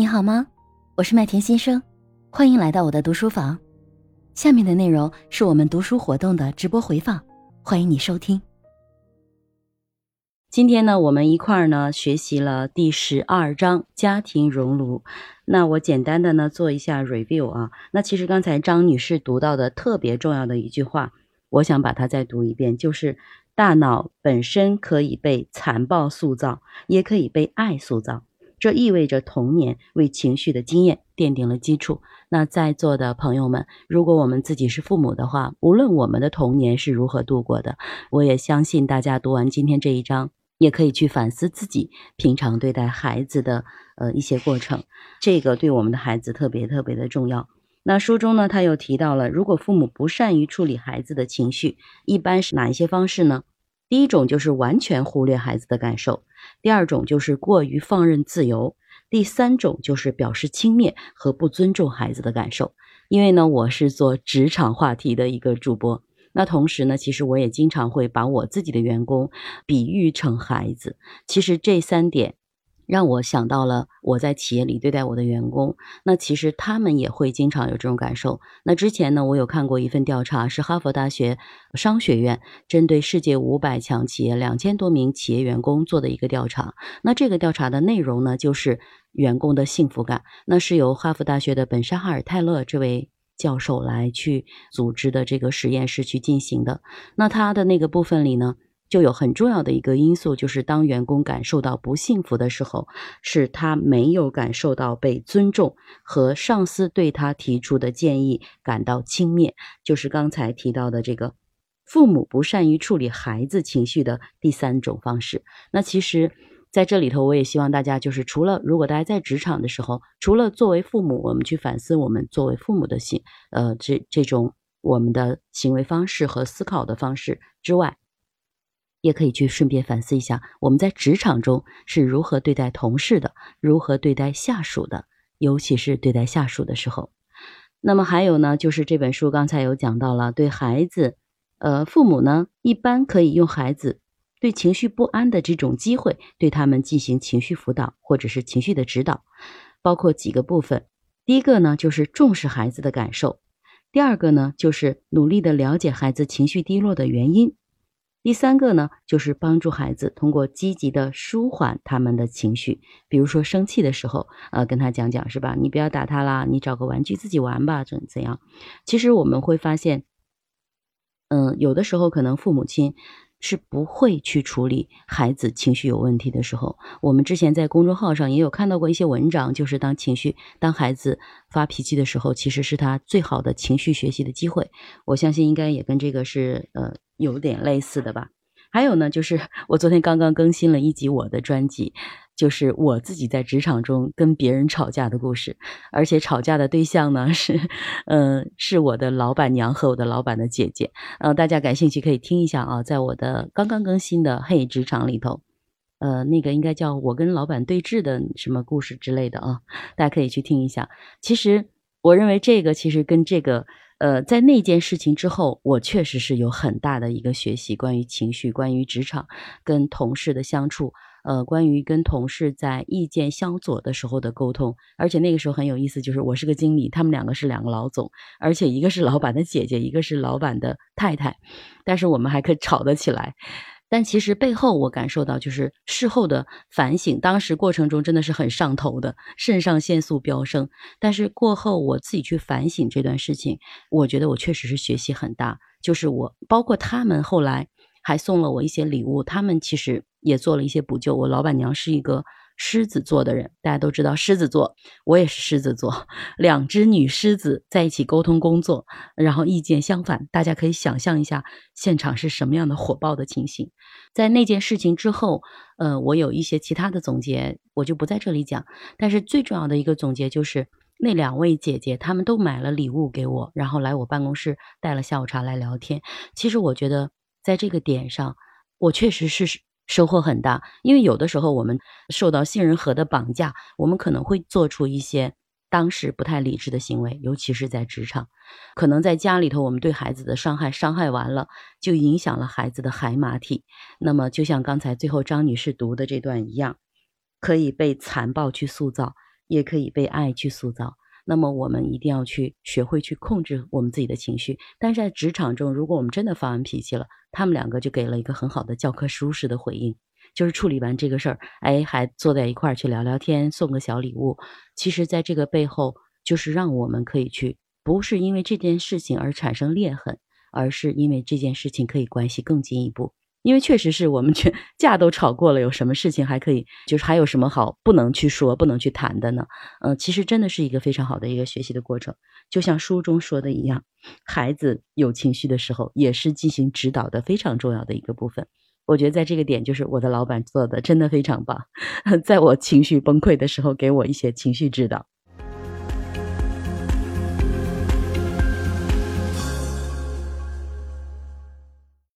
你好吗？我是麦田先生，欢迎来到我的读书房。下面的内容是我们读书活动的直播回放，欢迎你收听。今天呢，我们一块儿呢学习了第十二章家庭熔炉。那我简单的呢做一下 review 啊。那其实刚才张女士读到的特别重要的一句话，我想把它再读一遍，就是大脑本身可以被残暴塑造，也可以被爱塑造。这意味着童年为情绪的经验奠定了基础。那在座的朋友们，如果我们自己是父母的话，无论我们的童年是如何度过的，我也相信大家读完今天这一章，也可以去反思自己平常对待孩子的呃一些过程。这个对我们的孩子特别特别的重要。那书中呢，他又提到了，如果父母不善于处理孩子的情绪，一般是哪一些方式呢？第一种就是完全忽略孩子的感受。第二种就是过于放任自由，第三种就是表示轻蔑和不尊重孩子的感受。因为呢，我是做职场话题的一个主播，那同时呢，其实我也经常会把我自己的员工比喻成孩子。其实这三点。让我想到了我在企业里对待我的员工，那其实他们也会经常有这种感受。那之前呢，我有看过一份调查，是哈佛大学商学院针对世界五百强企业两千多名企业员工做的一个调查。那这个调查的内容呢，就是员工的幸福感。那是由哈佛大学的本沙哈尔泰勒这位教授来去组织的这个实验室去进行的。那他的那个部分里呢？就有很重要的一个因素，就是当员工感受到不幸福的时候，是他没有感受到被尊重和上司对他提出的建议感到轻蔑，就是刚才提到的这个父母不善于处理孩子情绪的第三种方式。那其实在这里头，我也希望大家就是除了如果大家在职场的时候，除了作为父母，我们去反思我们作为父母的行呃这这种我们的行为方式和思考的方式之外。也可以去顺便反思一下，我们在职场中是如何对待同事的，如何对待下属的，尤其是对待下属的时候。那么还有呢，就是这本书刚才有讲到了，对孩子，呃，父母呢一般可以用孩子对情绪不安的这种机会，对他们进行情绪辅导或者是情绪的指导，包括几个部分。第一个呢，就是重视孩子的感受；第二个呢，就是努力的了解孩子情绪低落的原因。第三个呢，就是帮助孩子通过积极的舒缓他们的情绪，比如说生气的时候，呃，跟他讲讲是吧？你不要打他啦，你找个玩具自己玩吧，怎怎样？其实我们会发现，嗯，有的时候可能父母亲。是不会去处理孩子情绪有问题的时候。我们之前在公众号上也有看到过一些文章，就是当情绪、当孩子发脾气的时候，其实是他最好的情绪学习的机会。我相信应该也跟这个是呃有点类似的吧。还有呢，就是我昨天刚刚更新了一集我的专辑。就是我自己在职场中跟别人吵架的故事，而且吵架的对象呢 是，嗯，是我的老板娘和我的老板的姐姐。呃，大家感兴趣可以听一下啊，在我的刚刚更新的《嘿职场》里头，呃，那个应该叫我跟老板对峙的什么故事之类的啊，大家可以去听一下。其实我认为这个其实跟这个，呃，在那件事情之后，我确实是有很大的一个学习，关于情绪，关于职场跟同事的相处。呃，关于跟同事在意见相左的时候的沟通，而且那个时候很有意思，就是我是个经理，他们两个是两个老总，而且一个是老板的姐姐，一个是老板的太太，但是我们还可以吵得起来。但其实背后我感受到，就是事后的反省，当时过程中真的是很上头的，肾上腺素飙升。但是过后我自己去反省这段事情，我觉得我确实是学习很大，就是我包括他们后来。还送了我一些礼物，他们其实也做了一些补救。我老板娘是一个狮子座的人，大家都知道狮子座，我也是狮子座，两只女狮子在一起沟通工作，然后意见相反，大家可以想象一下现场是什么样的火爆的情形。在那件事情之后，呃，我有一些其他的总结，我就不在这里讲。但是最重要的一个总结就是，那两位姐姐她们都买了礼物给我，然后来我办公室带了下午茶来聊天。其实我觉得。在这个点上，我确实是收获很大，因为有的时候我们受到杏仁核的绑架，我们可能会做出一些当时不太理智的行为，尤其是在职场，可能在家里头，我们对孩子的伤害伤害完了，就影响了孩子的海马体。那么，就像刚才最后张女士读的这段一样，可以被残暴去塑造，也可以被爱去塑造。那么我们一定要去学会去控制我们自己的情绪。但是在职场中，如果我们真的发完脾气了，他们两个就给了一个很好的教科书式的回应，就是处理完这个事儿，哎，还坐在一块儿去聊聊天，送个小礼物。其实，在这个背后，就是让我们可以去，不是因为这件事情而产生裂痕，而是因为这件事情可以关系更进一步。因为确实是我们全架都吵过了，有什么事情还可以，就是还有什么好不能去说、不能去谈的呢？嗯，其实真的是一个非常好的一个学习的过程。就像书中说的一样，孩子有情绪的时候，也是进行指导的非常重要的一个部分。我觉得在这个点，就是我的老板做的真的非常棒，在我情绪崩溃的时候，给我一些情绪指导。